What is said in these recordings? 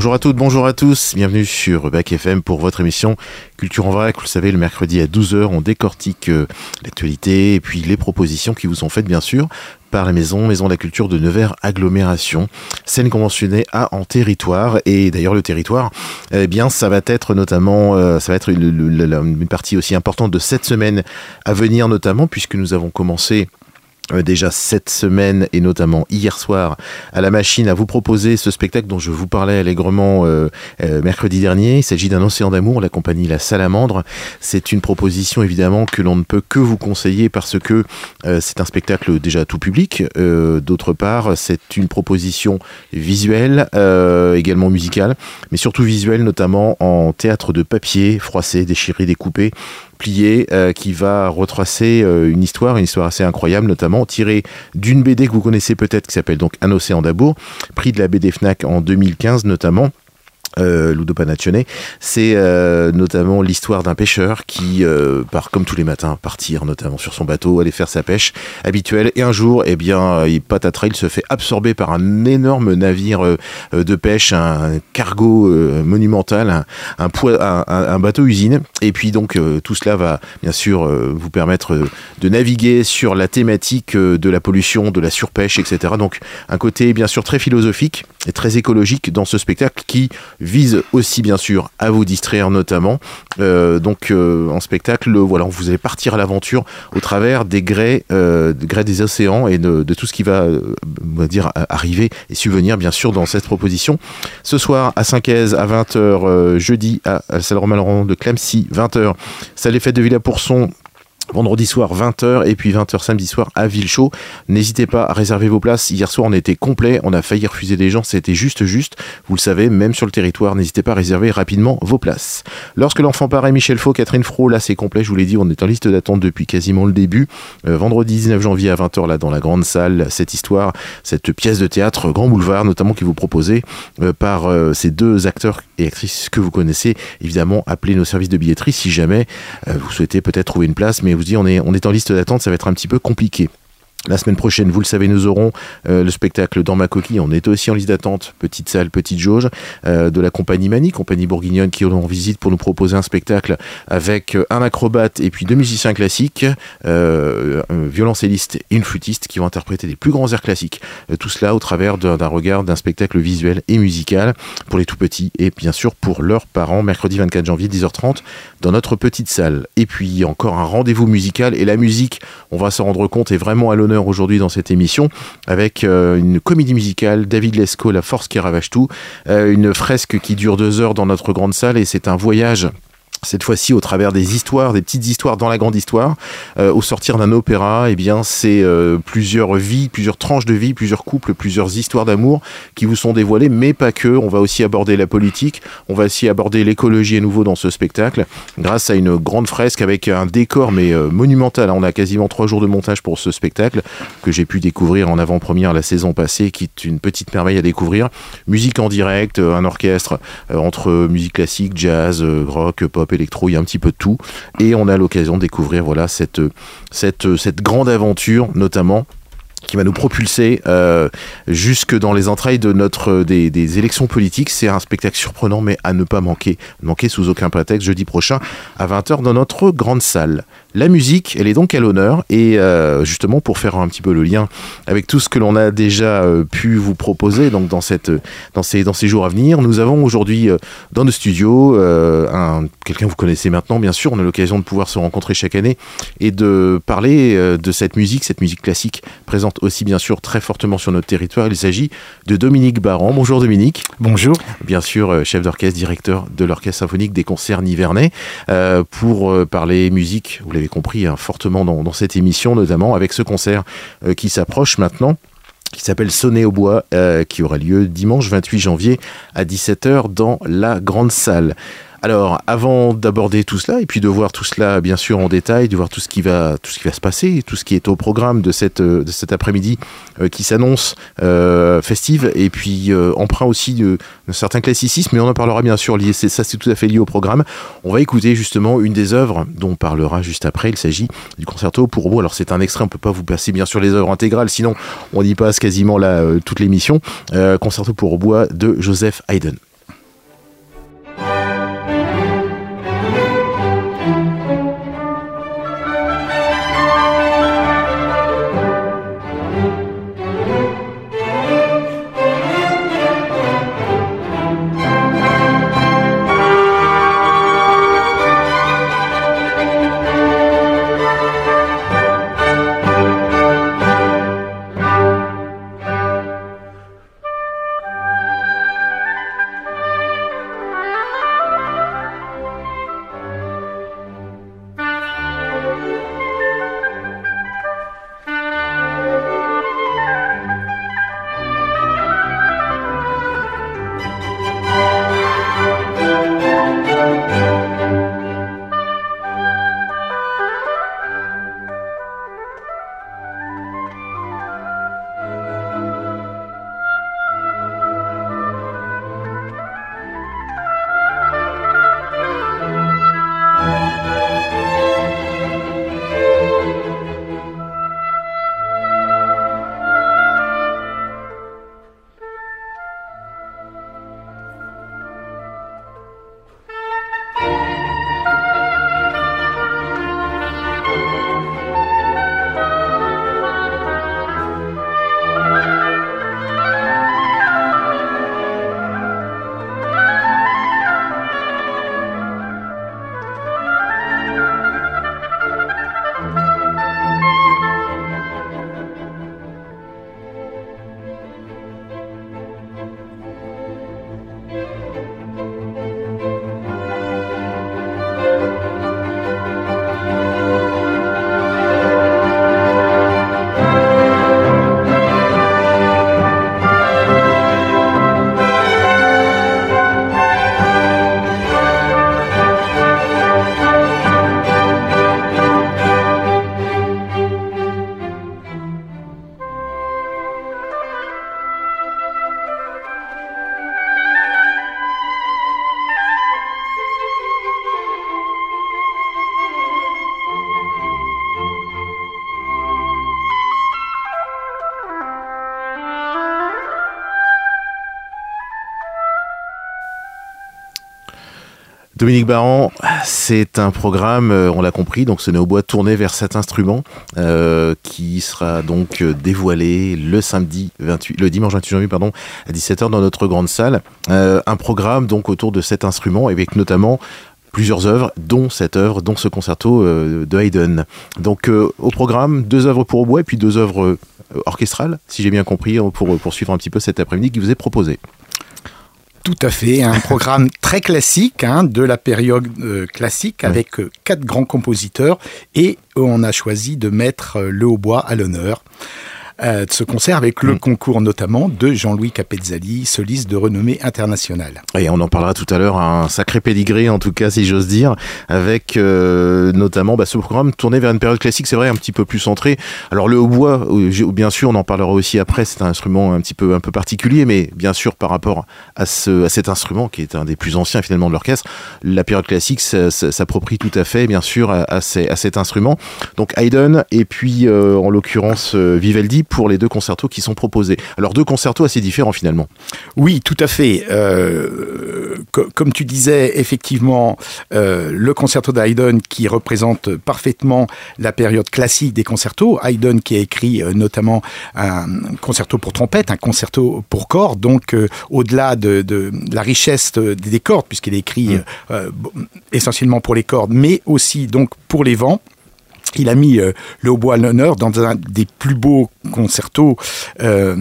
Bonjour à toutes, bonjour à tous, bienvenue sur Bac FM pour votre émission Culture en vrac. Vous le savez, le mercredi à 12h, on décortique euh, l'actualité et puis les propositions qui vous sont faites bien sûr par la maison, Maison de la Culture de Nevers Agglomération, scène conventionnée à en territoire. Et d'ailleurs, le territoire, eh bien, ça va être notamment, euh, ça va être une, partie aussi importante de cette semaine à venir, notamment, puisque nous avons commencé déjà cette semaine et notamment hier soir à la machine à vous proposer ce spectacle dont je vous parlais allègrement euh, euh, mercredi dernier. Il s'agit d'un océan d'amour, la compagnie La Salamandre. C'est une proposition évidemment que l'on ne peut que vous conseiller parce que c'est un spectacle déjà tout public. D'autre part, c'est une proposition visuelle, également musicale, mais surtout visuelle, notamment en théâtre de papier, froissé, déchiré, découpé euh, qui va retracer euh, une histoire, une histoire assez incroyable, notamment tirée d'une BD que vous connaissez peut-être qui s'appelle donc Un océan d'amour, prix de la BD Fnac en 2015 notamment euh, Ludo Panaccione, c'est euh, notamment l'histoire d'un pêcheur qui euh, part comme tous les matins partir notamment sur son bateau, aller faire sa pêche habituelle et un jour, eh bien, il il se fait absorber par un énorme navire de pêche, un cargo monumental, un, un, un, bateau usine et puis donc tout cela va bien sûr vous permettre de naviguer sur la thématique de la pollution, de la surpêche, etc. Donc un côté bien sûr très philosophique et très écologique dans ce spectacle qui vise aussi bien sûr à vous distraire notamment. Euh, donc euh, en spectacle, voilà, vous allez partir à l'aventure au travers des grès, euh, des, grès des océans et de, tout ce qui va, dire, arriver et subvenir bien sûr dans cette proposition. Ce soir à 5 à 20h, jeudi à, à la salle Romain de Clamcy, 20h, salle des fêtes de Villa-Pourson, vendredi soir 20h et puis 20h samedi soir à Villechaux. N'hésitez pas à réserver vos places. Hier soir on était complet, on a failli refuser des gens, c'était juste juste. Vous le savez, même sur le territoire, n'hésitez pas à réserver rapidement vos places. Lorsque l'enfant paraît, Michel Faux, Catherine Fro, là c'est complet, je vous l'ai dit, on est en liste d'attente depuis quasiment le début. Euh, vendredi 19 janvier à 20h là dans la grande salle, cette histoire, cette pièce de théâtre Grand Boulevard notamment qui vous proposez euh, par euh, ces deux acteurs et actrices que vous connaissez. Évidemment, appelez nos services de billetterie si jamais euh, vous souhaitez peut-être trouver une place, mais vous dit on est, on est en liste d'attente, ça va être un petit peu compliqué. La semaine prochaine, vous le savez, nous aurons euh, le spectacle Dans ma coquille. On est aussi en liste d'attente, petite salle, petite jauge, euh, de la compagnie Mani, compagnie bourguignonne qui est en visite pour nous proposer un spectacle avec euh, un acrobate et puis deux musiciens classiques, un violoncelliste et une flûtiste qui vont interpréter des plus grands airs classiques. Tout cela au travers d'un regard d'un spectacle visuel et musical pour les tout petits et bien sûr pour leurs parents, mercredi 24 janvier, 10h30, dans notre petite salle. Et puis encore un rendez-vous musical et la musique, on va s'en rendre compte, est vraiment à l'honneur aujourd'hui dans cette émission avec euh, une comédie musicale, David Lescaut, La force qui ravage tout, euh, une fresque qui dure deux heures dans notre grande salle et c'est un voyage cette fois-ci au travers des histoires, des petites histoires dans la grande histoire. Euh, au sortir d'un opéra, eh bien, c'est euh, plusieurs vies, plusieurs tranches de vie, plusieurs couples, plusieurs histoires d'amour qui vous sont dévoilées, mais pas que. On va aussi aborder la politique, on va aussi aborder l'écologie à nouveau dans ce spectacle, grâce à une grande fresque avec un décor mais euh, monumental. On a quasiment trois jours de montage pour ce spectacle que j'ai pu découvrir en avant-première la saison passée, qui est une petite merveille à découvrir. Musique en direct, un orchestre entre musique classique, jazz, rock, pop, électro, il y a un petit peu de tout. Et on a l'occasion de découvrir voilà cette, cette, cette grande aventure, notamment qui va nous propulser euh, jusque dans les entrailles de notre des, des élections politiques. C'est un spectacle surprenant, mais à ne pas manquer, manquer sous aucun prétexte jeudi prochain à 20h dans notre grande salle. La musique, elle est donc à l'honneur et euh, justement pour faire un petit peu le lien avec tout ce que l'on a déjà euh, pu vous proposer donc dans cette dans ces dans ces jours à venir, nous avons aujourd'hui euh, dans nos studios euh, un quelqu'un que vous connaissez maintenant bien sûr, on a l'occasion de pouvoir se rencontrer chaque année et de parler euh, de cette musique, cette musique classique présente aussi bien sûr très fortement sur notre territoire. Il s'agit de Dominique Baran. Bonjour Dominique. Bonjour. Bien sûr, euh, chef d'orchestre, directeur de l'orchestre symphonique des concerts Nivernais euh, pour euh, parler musique. Vous compris hein, fortement dans, dans cette émission, notamment avec ce concert euh, qui s'approche maintenant qui s'appelle Sonner au bois, euh, qui aura lieu dimanche 28 janvier à 17h dans la grande salle. Alors, avant d'aborder tout cela et puis de voir tout cela bien sûr en détail, de voir tout ce qui va, tout ce qui va se passer, tout ce qui est au programme de cette de cet après-midi euh, qui s'annonce euh, festive et puis euh, emprunt aussi de, de certains classicismes, mais on en parlera bien sûr lié. Ça, c'est tout à fait lié au programme. On va écouter justement une des œuvres dont on parlera juste après. Il s'agit du concerto pour bois. Alors, c'est un extrait. On peut pas vous passer bien sûr les œuvres intégrales, sinon on y passe quasiment là toute l'émission. concerto pour bois de Joseph Haydn. Dominique Baran, c'est un programme, euh, on l'a compris, donc ce n'est au bois tourné vers cet instrument euh, qui sera donc euh, dévoilé le samedi 28, le dimanche 28 janvier pardon, à 17h dans notre grande salle. un programme donc autour de cet instrument avec notamment plusieurs œuvres, dont cette œuvre, dont ce concerto de Haydn. Donc au programme, deux œuvres pour au bois et puis deux œuvres orchestrales, si j'ai bien compris, pour poursuivre un petit peu cet après-midi qui vous est proposé. Tout à fait, un programme très classique hein, de la période euh, classique avec euh, quatre grands compositeurs et on a choisi de mettre euh, le hautbois à l'honneur. Euh, de ce concert avec le mm. concours notamment de Jean-Louis Capezzali, soliste de renommée internationale. Et on en parlera tout à l'heure, un sacré pédigré en tout cas si j'ose dire, avec euh, notamment bah, ce programme tourné vers une période classique, c'est vrai, un petit peu plus centré. Alors le hautbois, euh, bien sûr, on en parlera aussi après, c'est un instrument un petit peu un peu particulier, mais bien sûr par rapport à, ce, à cet instrument qui est un des plus anciens finalement de l'orchestre, la période classique s'approprie tout à fait, bien sûr, à, à, cet instrument. Donc Haydn et puis en l'occurrence Vivaldi pour les deux concertos qui sont proposés. Alors deux concertos assez différents finalement. Oui, tout à fait. Euh, comme tu disais, effectivement, euh, le concerto d'Haydn qui représente parfaitement la période classique des concertos. Haydn qui a écrit euh, notamment un concerto pour trompette, un concerto pour cordes, donc au-delà de, la richesse des cordes, puisqu'il a écrit mm. essentiellement pour les cordes, mais aussi donc pour les vents. Il a mis euh, le hautbois à l'honneur dans un des plus beaux concertos euh,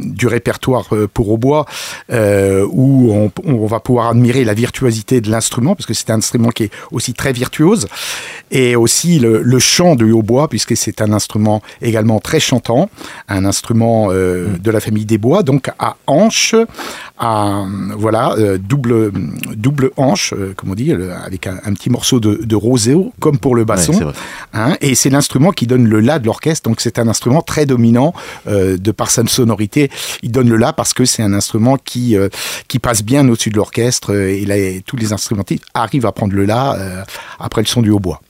du répertoire euh, pour hautbois, où on, on, va pouvoir admirer la virtuosité de l'instrument, parce que c'est un instrument qui est aussi très virtuose, et aussi le, le chant du hautbois, puisque c'est un instrument également très chantant, un instrument mm. de la famille des bois, donc à hanche, voilà double double hanche, comme on dit, avec un, petit morceau de, de roséo, comme pour le basson. Hein, et c'est l'instrument qui donne le la de l'orchestre. Donc c'est un instrument très dominant euh, de par sa sonorité. Il donne le la parce que c'est un instrument qui euh, qui passe bien au-dessus de l'orchestre euh, et là, tous les instrumentistes arrivent à prendre le la après le son du hautbois.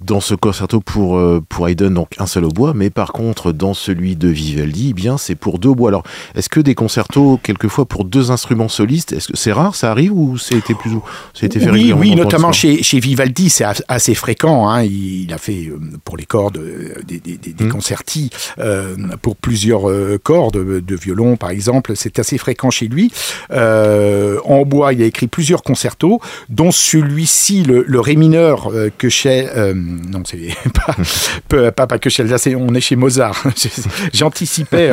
Dans ce concerto pour pour Haydn, donc un seul hautbois, mais par contre dans celui de Vivaldi, eh bien c'est pour deux hautbois. Alors est-ce que des concertos quelquefois pour deux instruments solistes, est-ce que c'est rare, ça arrive ou c'était plus ou c'était fait Oui, oui, notamment chez, chez Vivaldi, c'est assez fréquent. Hein. Il, a fait pour les cordes, euh, des, mmh. concertis euh, pour plusieurs euh, cordes, de violon par exemple, c'est assez fréquent chez lui. en bois, il a écrit plusieurs concertos, dont celui-ci, le, ré mineur que chez... non, c'est pas, pas, pas, que chez on est chez Mozart. J'anticipais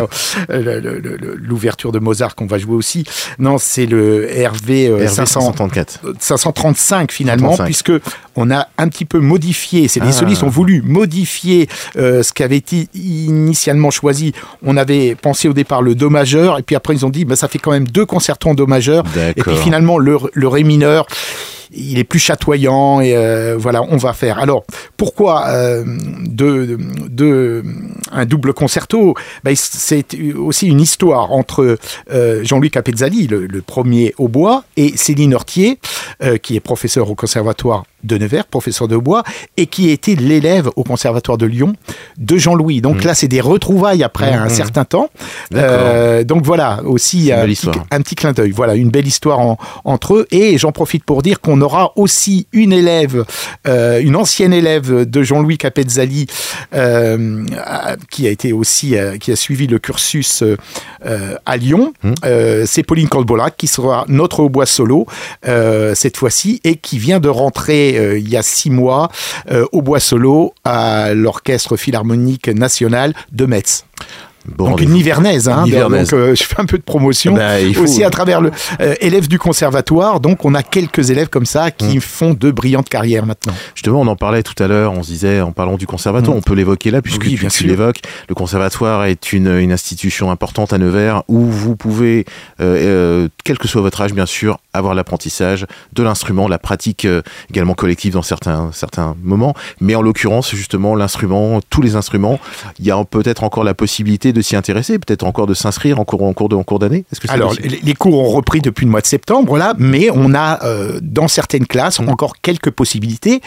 l'ouverture de Mozart qu'on va jouer aussi. Non, c'est le RV, 534. 535 finalement, puisque on a un petit peu modifié, c'est les ah. solistes ont voulu modifier euh, ce qui avait été initialement choisi. On avait pensé au départ le Do majeur, et puis après ils ont dit, bah, ça fait quand même deux concertons en Do majeur, et puis finalement le, le Ré mineur il est plus chatoyant et euh, voilà, on va faire. Alors, pourquoi euh, un double concerto? Ben, C'est aussi une histoire entre euh, Jean-Louis Capezzali, le, le, premier au bois, et Céline Hortier, qui est professeur au conservatoire de Nevers, professeur de bois, et qui était l'élève au Conservatoire de Lyon de Jean-Louis. Donc mmh. là, c'est des retrouvailles après un mmh. certain temps. Euh, donc voilà, aussi un petit, un petit, clin d'œil. Voilà, une belle histoire entre eux. Et j'en profite pour dire qu'on aura aussi une élève, euh, une ancienne élève de Jean-Louis Capezzali, euh, qui a été aussi, qui a suivi le cursus à Lyon. Mmh. c'est Pauline Colbolac qui sera notre hautbois solo cette fois-ci et qui vient de rentrer euh, il y a six mois euh, au Bois Solo à l'Orchestre Philharmonique National de Metz donc une Nivernaise, hein, donc euh, je fais un peu de promotion bah, aussi à travers le euh, élève du conservatoire. Donc on a quelques élèves comme ça qui mm. font de brillantes carrières maintenant. Justement, on en parlait tout à l'heure. On se disait en parlant du conservatoire, mm. on peut l'évoquer là puisque tu, l'évoques. Le conservatoire est une, une, institution importante à Nevers où vous pouvez, euh, quel que soit votre âge, bien sûr, avoir l'apprentissage de l'instrument, la pratique également collective dans certains certains moments. Mais en l'occurrence, justement, l'instrument, tous les instruments, il y a peut-être encore la possibilité de s'y intéresser, peut-être encore de s'inscrire en cours, en cours, de, en cours d'année Alors, les cours ont repris depuis le mois de septembre, là, mais on a, euh, dans certaines classes, mmh. encore quelques possibilités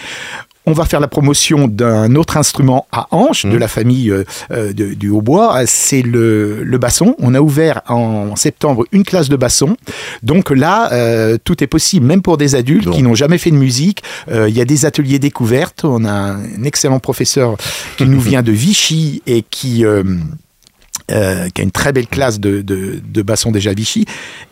on va faire la promotion d'un autre instrument à hanche de mmh. la famille euh, euh, du hautbois, c'est le, basson. On a ouvert en septembre une classe de basson. Donc là, euh, tout est possible, même pour des adultes qui n'ont jamais fait de musique. Il y a des ateliers découvertes. On a un excellent professeur qui nous vient de Vichy et qui euh, qui a une très belle classe de, de, de, basson déjà Vichy,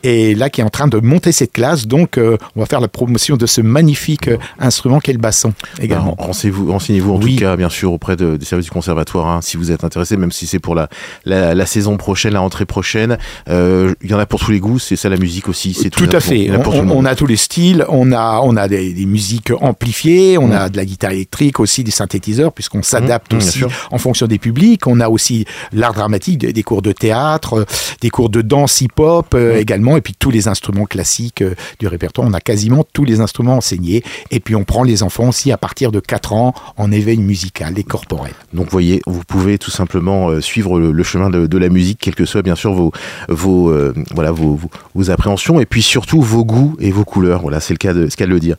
et là qui est en train de monter cette classe. Donc, euh, on va faire la promotion de ce magnifique euh, instrument qu'est le basson également. Bah, renseignez-vous, renseignez-vous en tout cas, bien sûr, auprès de, des services du conservatoire, hein, si vous êtes intéressé, même si c'est pour la, la, la, saison prochaine, la rentrée prochaine. Il y en a pour tous les goûts, c'est ça la musique aussi. C'est tout, à fait. On, a tous les styles, on a, on a des, des musiques amplifiées, on mm. a de la guitare électrique aussi, des synthétiseurs, puisqu'on s'adapte mm, aussi en fonction des publics. On a aussi l'art dramatique des cours de théâtre, euh, des cours de danse hip-hop euh, également, et puis tous les instruments classiques euh, du répertoire. On a quasiment tous les instruments enseignés, et puis on prend les enfants aussi à partir de 4 ans en éveil musical et corporel. Donc vous voyez, vous pouvez tout simplement suivre le, chemin de, la musique, quelles que soient bien sûr vos, vos, voilà, vos, vos, appréhensions, et puis surtout vos goûts et vos couleurs. Voilà, c'est le cas de ce qu'elle le dire.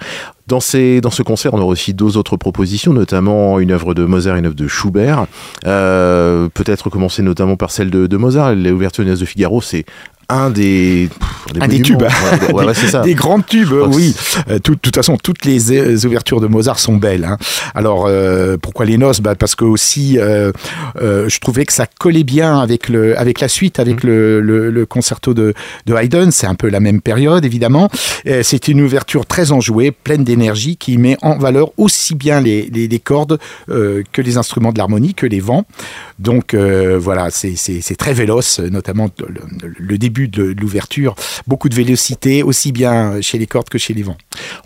Dans, ce concert, on aura aussi deux autres propositions, notamment une œuvre de Mozart et une œuvre de Schubert. Euh, peut-être commencer notamment par celle de, de Mozart. L'ouverture de Figaro, c'est un des, un des tubes, des, grands tubes, oui. Euh, de toute façon, toutes les ouvertures de Mozart sont belles. Hein. Alors euh, pourquoi les noces? Bah, Parce que aussi, euh, je trouvais que ça collait bien avec le, avec la suite, avec le, le, concerto de, de Haydn. C'est un peu la même période, évidemment. C'est une ouverture très enjouée, pleine d'énergie, qui met en valeur aussi bien les, les, les cordes que les instruments de l'harmonie, que les vents. Donc voilà, c'est très véloce, notamment le, le début de l'ouverture, beaucoup de vélocité, aussi bien chez les cordes que chez les vents.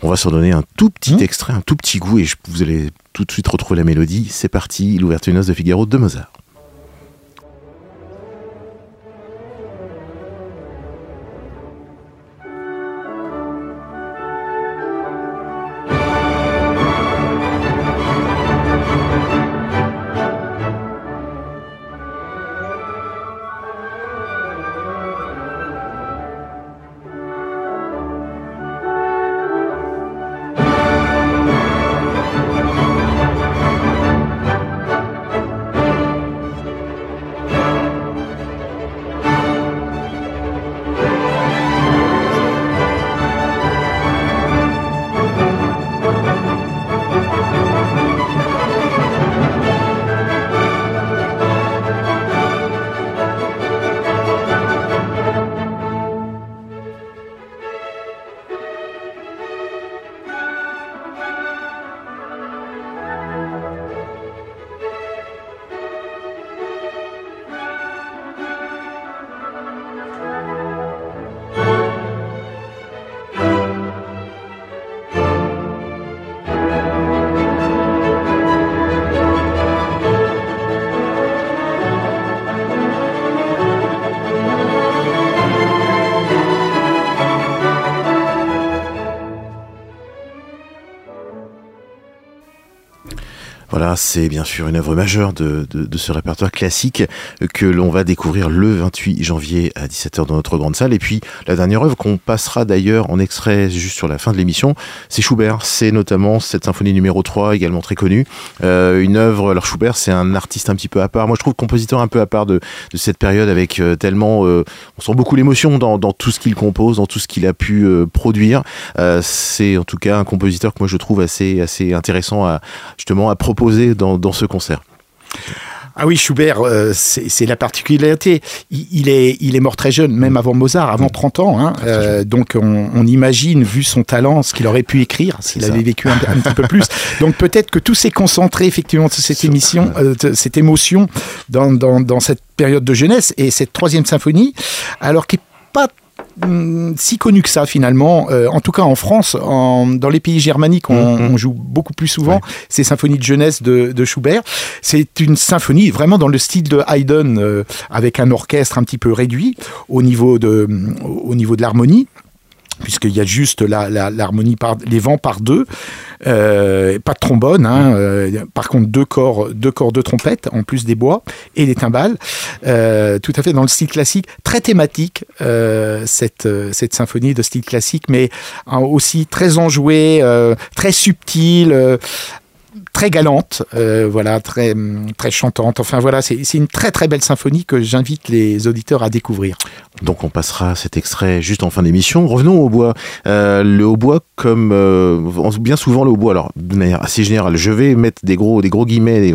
On va se redonner un tout petit mmh. extrait, un tout petit goût, et vous allez tout de suite retrouver la mélodie. C'est parti, l'ouverture de Figaro de Mozart. C'est bien sûr une œuvre majeure de, ce répertoire classique que l'on va découvrir le 28 janvier à 17h dans notre grande salle. Et puis la dernière œuvre qu'on passera d'ailleurs en extrait juste sur la fin de l'émission, c'est Schubert. C'est notamment cette symphonie numéro 3, également très connue. Euh, une œuvre, alors Schubert, c'est un artiste un petit peu à part. Moi, je trouve compositeur un peu à part de, cette période avec euh, tellement... Euh, on sent beaucoup l'émotion dans, tout ce qu'il compose, dans tout ce qu'il a pu produire. c'est en tout cas un compositeur que moi je trouve assez, intéressant justement à proposer dans, ce concert. Ah oui, Schubert, euh, c'est la particularité. Il, est, il est mort très jeune, même avant Mozart, avant 30 ans. Hein. Euh, donc on, imagine, vu son talent, ce qu'il aurait pu écrire s'il avait vécu un, petit peu plus. Donc peut-être que tout s'est concentré effectivement sur cette émission, euh, cette émotion dans, dans, dans, cette période de jeunesse et cette troisième symphonie, alors qui n'est pas Mm, si connu que ça finalement. Euh, en tout cas en France, dans les pays germaniques, on, mm-hmm. joue beaucoup plus souvent ces symphonies de jeunesse de, Schubert. C'est une symphonie vraiment dans le style de Haydn, euh, avec un orchestre un petit peu réduit au niveau de, au niveau de l'harmonie puisqu'il y a juste l'harmonie par les vents par deux, euh, pas de trombone, hein, euh, par contre deux corps, deux corps de trompette en plus des bois et des timbales, euh, tout à fait dans le style classique, très thématique cette cette symphonie de style classique, mais aussi très enjouée, très subtile très galante, euh, voilà, très très chantante. Enfin voilà, c'est une très très belle symphonie que j'invite les auditeurs à découvrir. Donc on passera cet extrait juste en fin d'émission. Revenons au bois. Euh, le hautbois, comme euh, bien souvent le hautbois, alors de manière assez générale, je vais mettre des gros des gros guillemets.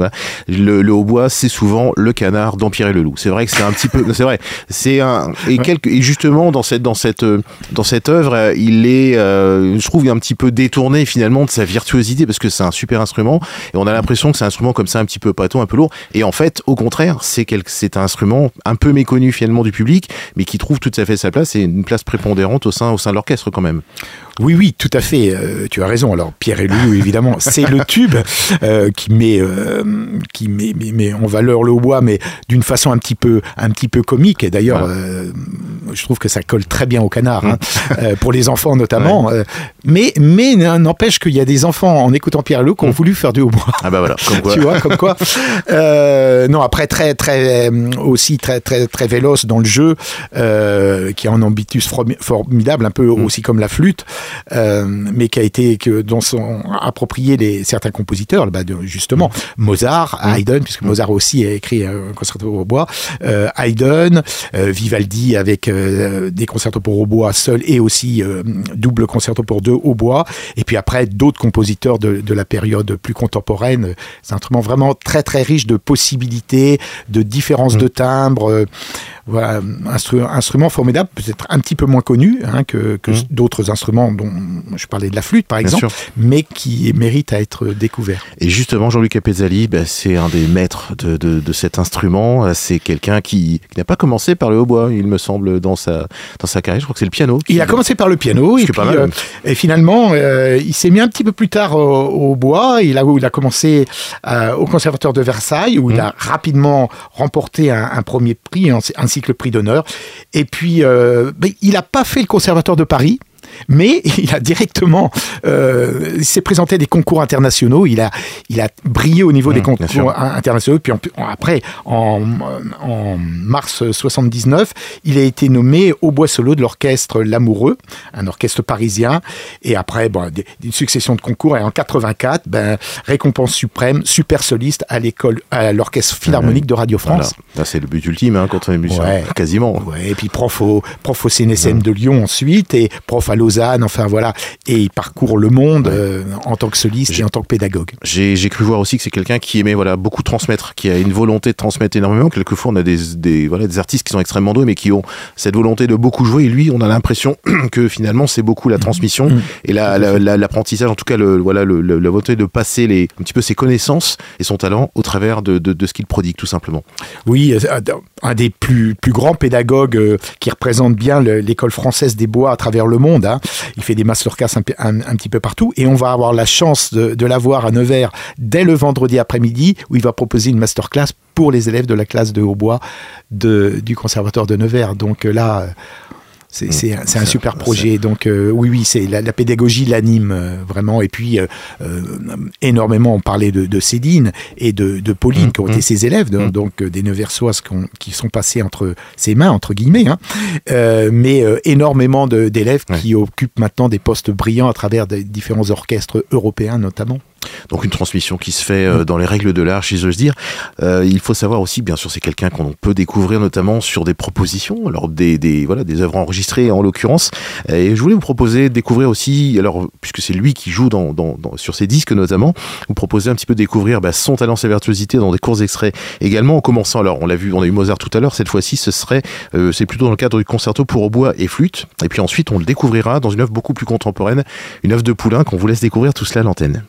Le, le hautbois, c'est souvent le canard d'Empire et le loup. C'est vrai que c'est un petit peu, c'est vrai. C'est un et, et justement dans cette dans cette dans cette œuvre, il est, je trouve, un petit peu détourné finalement de sa virtuosité parce que c'est un super instrument et on a l'impression que c'est un instrument comme ça un petit peu pâteau, un peu lourd. Et en fait, au contraire, c'est c'est un instrument un peu méconnu finalement du public, mais qui trouve tout à fait sa place et une place prépondérante au sein, au sein de l'orchestre quand même. Oui, oui, tout à fait. Euh, tu as raison. Alors Pierre et Loup, évidemment, c'est le tube euh, qui met, euh, qui met, met, en valeur le hautbois, mais d'une façon un petit peu, un petit peu comique. Et d'ailleurs, je trouve que ça colle très bien au canard, hein, pour les enfants notamment. mais, mais n'empêche qu'il y a des enfants en écoutant Pierre Loup qui ont mm. voulu faire du hautbois. Ah bah voilà, comme quoi. tu vois, comme quoi. non, après très, très, aussi très, très, très véloce dans le jeu, qui a un ambitus formidable, un peu mm. aussi comme la flûte. Euh, mais qui a été que dont sont appropriés les certains compositeurs, bah, justement Mozart, mm. Haydn, puisque Mozart aussi a écrit un concerto pour bois, euh, Haydn, euh, Vivaldi avec des concertos pour bois seul et aussi double concerto pour deux au bois, et puis après d'autres compositeurs de, de, la période plus contemporaine. C'est un instrument vraiment très très riche de possibilités, de différences mm. de timbres. Voilà, un instrument formidable, peut-être un petit peu moins connu hein, que, que mmh. d'autres instruments dont je parlais de la flûte par exemple, mais qui mérite à être découvert. Et justement, Jean-Luc Apezzali, bah, c'est un des maîtres de, de, de cet instrument. C'est quelqu'un qui, qui n'a pas commencé par le hautbois, il me semble, dans sa, dans sa carrière. Je crois que c'est le piano. Il a commencé par le piano et, puis, euh, et finalement, euh, il s'est mis un petit peu plus tard au, bois. Il a, il a commencé euh, au Conservatoire de Versailles où il mmh. a rapidement remporté un, un premier prix ainsi le prix d'honneur. Et puis, euh, il n'a pas fait le conservatoire de Paris mais il a directement euh, il s'est présenté à des concours internationaux. Il a il a brillé au niveau des mmh, concours internationaux. Puis après, en, en, mars 79, il a été nommé au bois solo de l'orchestre L'Amoureux, un orchestre parisien. Et après, bon, une succession de concours. Et en 84, ben, récompense suprême, super soliste à l'école, à l'orchestre philharmonique de Radio France. c'est le but ultime hein, quand on est musicien, quasiment. Ouais, et puis prof au, prof au CNSM mmh. de Lyon ensuite et prof à Lausanne, enfin voilà. Et il parcourt le monde euh, en tant que soliste et en tant que pédagogue. J'ai cru voir aussi que c'est quelqu'un qui aimait voilà, beaucoup transmettre, qui a une volonté de transmettre énormément. Quelquefois, on a des, des, voilà, des artistes qui sont extrêmement doués, mais qui ont cette volonté de beaucoup jouer. Et lui, on a l'impression que finalement, c'est beaucoup la mmh. transmission mmh. et l'apprentissage, la, en tout cas, le, voilà, le, la volonté de passer les, un petit peu ses connaissances et son talent au travers de, de, de ce qu'il prodigue, tout simplement. Oui, euh, un des plus, plus grands pédagogues euh, qui représente bien l'école française des bois à travers le monde. Il fait des masterclass un, petit peu partout et on va avoir la chance de, l'avoir à Nevers dès le vendredi après-midi où il va proposer une masterclass pour les élèves de la classe de hautbois du conservatoire de Nevers. Donc euh, là, c'est un, un, super projet. Donc euh, oui, oui, c'est la, la, pédagogie l'anime euh, vraiment. Et puis euh, énormément on parlait de, de Céline et de, de Pauline mmh, qui ont été mmh. ses élèves, mmh. donc des Neversoises qui sont passés entre ses mains entre guillemets. Hein. mais énormément d'élèves qui occupent maintenant des postes brillants à travers des différents orchestres européens notamment. Donc une transmission qui se fait euh, dans les règles de l'art, si j'ose dire. Euh, il faut savoir aussi, bien sûr, c'est quelqu'un qu'on peut découvrir notamment sur des propositions, alors des, des voilà des œuvres enregistrées en l'occurrence. Et je voulais vous proposer de découvrir aussi, alors puisque c'est lui qui joue dans, dans, sur ses disques notamment, vous proposer un petit peu de découvrir bah, son talent, sa virtuosité dans des courts extraits également. En commençant, alors on l'a vu, on a eu Mozart tout à l'heure. Cette fois-ci, ce serait euh, c'est plutôt dans le cadre du concerto pour bois et flûte. Et puis ensuite, on le découvrira dans une œuvre beaucoup plus contemporaine, une œuvre de Poulain qu'on vous laisse découvrir tout cela à l'antenne.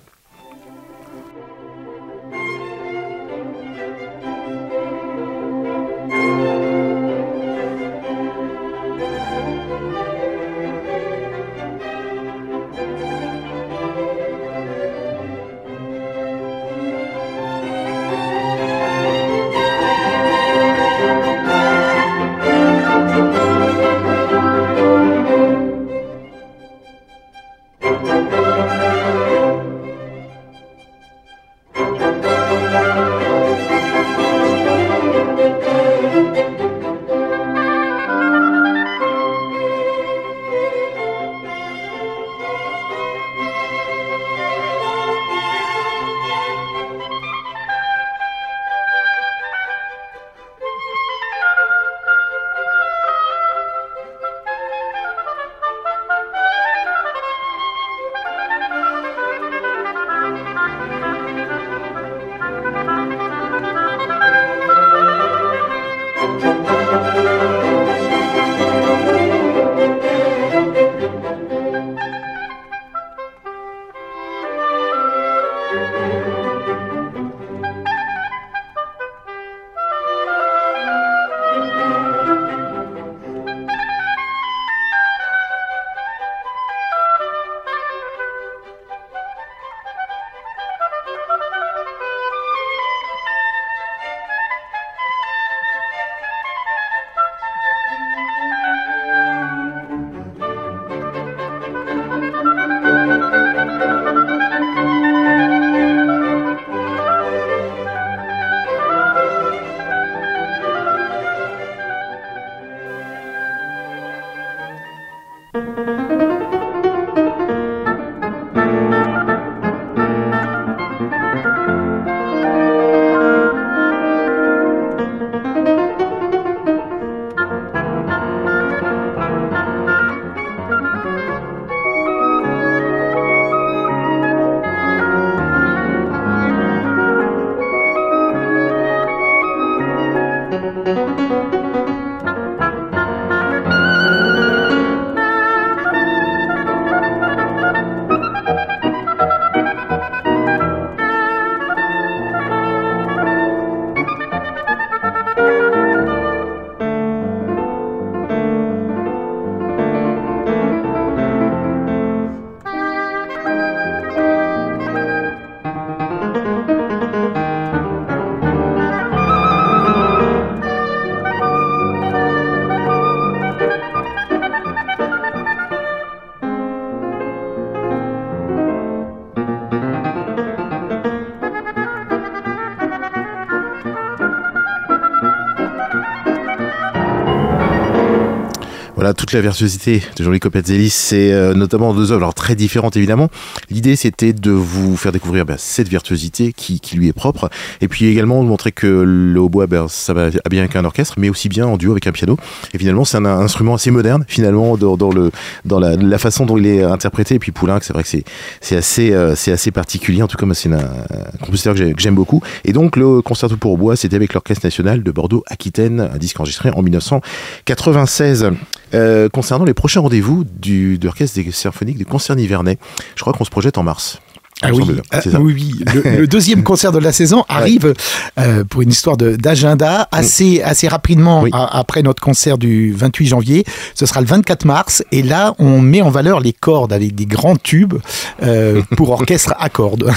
Toute la virtuosité de Jean-Luc Copetzelli, c'est euh, notamment deux œuvres très différentes évidemment. L'idée c'était de vous faire découvrir ben, cette virtuosité qui, lui est propre, et puis également de montrer que le hautbois, ben, ça va bien avec un orchestre, mais aussi bien en duo avec un piano. Et finalement, c'est un, instrument assez moderne finalement dans, la, façon dont il est interprété. Et puis Poulenc, c'est vrai que c'est c'est assez euh, c'est assez particulier. En tout cas, c'est un, un, compositeur que j'aime beaucoup. Et donc le concerto pour hautbois, c'était avec l'Orchestre national de Bordeaux Aquitaine, un disque enregistré en 1996. Euh, concernant les prochains rendez-vous du, de l'Orchestre des symphoniques du concert nivernais, je crois qu'on se projette en mars. Ah oui, euh, oui, oui. Le, deuxième concert de la saison arrive euh, pour une histoire d'agenda assez, assez rapidement après notre concert du 28 janvier. Ce sera le 24 mars et là on met en valeur les cordes avec des grands tubes euh, pour orchestre à cordes.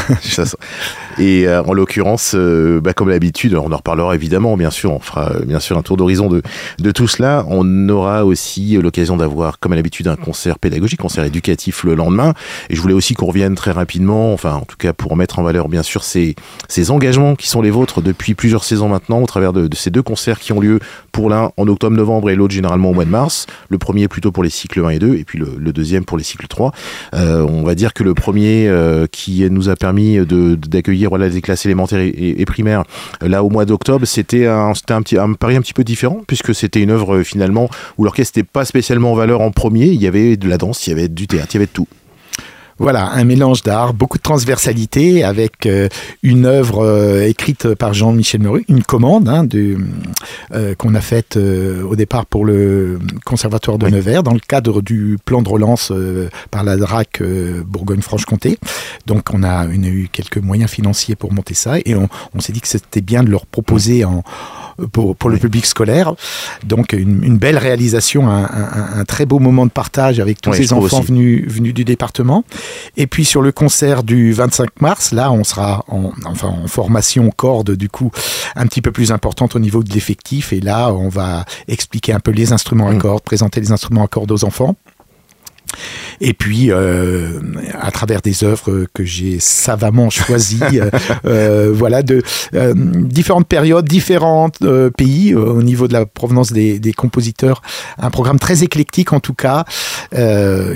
et euh, en l'occurrence, bah, comme l'habitude, on en reparlera évidemment, bien sûr, on fera bien sûr un tour d'horizon de, de tout cela. On aura aussi l'occasion d'avoir, comme à l'habitude, un concert pédagogique, concert éducatif le lendemain. Et je voulais aussi qu'on revienne très rapidement enfin en tout cas pour mettre en valeur bien sûr ces, ces engagements qui sont les vôtres depuis plusieurs saisons maintenant au travers de, ces deux concerts qui ont lieu pour l'un en octobre-novembre et l'autre généralement au mois de mars. Le premier plutôt pour les cycles 1 et 2 et puis le, deuxième pour les cycles 3. Euh, on va dire que le premier euh, qui nous a permis d'accueillir les classes élémentaires et, primaires là au mois d'octobre, c'était un, un, petit, un pari un petit peu différent puisque c'était une œuvre finalement où l'orchestre n'était pas spécialement en valeur en premier. Il y avait de la danse, il y avait du théâtre, il y avait de tout. Voilà, un mélange d'art, beaucoup de transversalité avec euh, une œuvre euh, écrite par Jean-Michel Meru, une commande hein, euh, qu'on a faite au départ pour le Conservatoire de Nevers dans le cadre du plan de relance par la DRAC Bourgogne-Franche-Comté. Donc on a, eu quelques moyens financiers pour monter ça et on, on s'est dit que c'était bien de leur proposer en pour, pour le public scolaire. Donc une, une belle réalisation, un, un, un, très beau moment de partage avec tous ces enfants venus, venus du département. Et puis sur le concert du 25 mars, là on sera en, enfin, en formation corde du coup un petit peu plus importante au niveau de l'effectif. Et là on va expliquer un peu les instruments à mmh. cordes, présenter les instruments à cordes aux enfants. Et puis, euh, à travers des œuvres que j'ai savamment choisies, euh, euh, voilà, de différentes périodes, différents pays au niveau de la provenance des, des, compositeurs, un programme très éclectique en tout cas,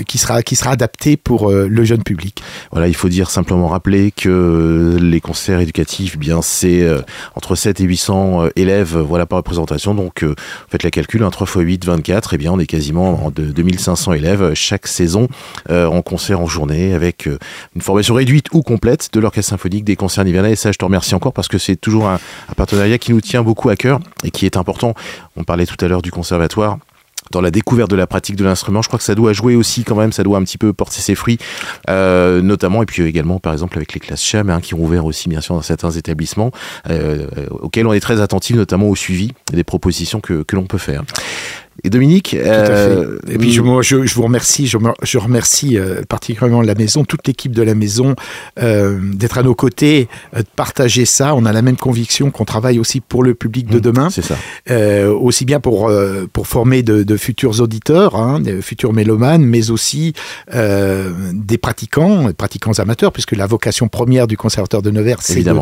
qui sera qui sera adapté pour le jeune public. Voilà, il faut dire simplement rappeler que les concerts éducatifs, eh bien c'est entre 7 et 800 élèves, voilà par représentation. Donc, faites la calcul, 3 x 8, 24. Et bien, on est quasiment de 2500 élèves chaque saison euh, en concert en journée avec euh, une formation réduite ou complète de l'orchestre symphonique des concerts hivernais. Et ça, je te remercie encore parce que c'est toujours un, partenariat qui nous tient beaucoup à cœur et qui est important. On parlait tout à l'heure du conservatoire dans la découverte de la pratique de l'instrument. Je crois que ça doit jouer aussi quand même, ça doit un petit peu porter ses fruits, euh, notamment et puis également par exemple avec les classes CHAM hein, qui ont ouvert aussi bien sûr dans certains établissements auxquels on est très attentif, notamment au suivi des propositions que l'on peut faire. Et Dominique. Euh, et puis je, je, je, vous remercie, je, je remercie euh, particulièrement la maison, toute l'équipe de la maison, euh, d'être à nos côtés, euh, de partager ça. On a la même conviction qu'on travaille aussi pour le public de mmh, demain. C'est ça. Aussi bien pour pour former de, de futurs auditeurs, hein, de futurs mélomanes, mais aussi des pratiquants, des pratiquants amateurs, puisque la vocation première du conservateur de Nevers, c'est de,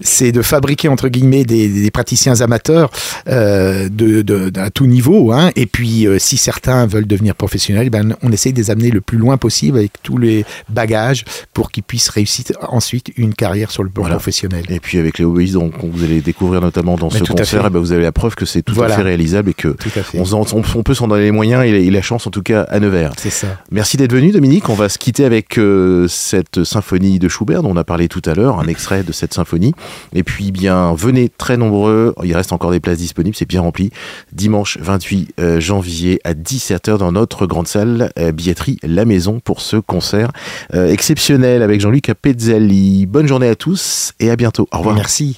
c'est de fabriquer entre guillemets des, des praticiens amateurs de, de, à tout niveau. Hein, et puis, euh, si certains veulent devenir professionnels, ben, on essaye de les amener le plus loin possible avec tous les bagages pour qu'ils puissent réussir ensuite une carrière sur le plan professionnel. Et puis, avec les hobbies, donc, vous allez découvrir notamment dans ce concert, eh ben, vous avez la preuve que c'est tout à fait réalisable et que on, on, peut s'en donner les moyens et, la chance, en tout cas, à Nevers. C'est ça. Merci d'être venu, Dominique. On va se quitter avec euh, cette symphonie de Schubert dont on a parlé tout à l'heure, un extrait de cette symphonie. Et puis, bien, venez très nombreux. Il reste encore des places disponibles, c'est bien rempli. Dimanche 28 euh, janvier à 17h dans notre grande salle euh, billetterie La Maison pour ce concert euh, exceptionnel avec Jean-Luc Pezzali. Bonne journée à tous et à bientôt. Au revoir. Merci.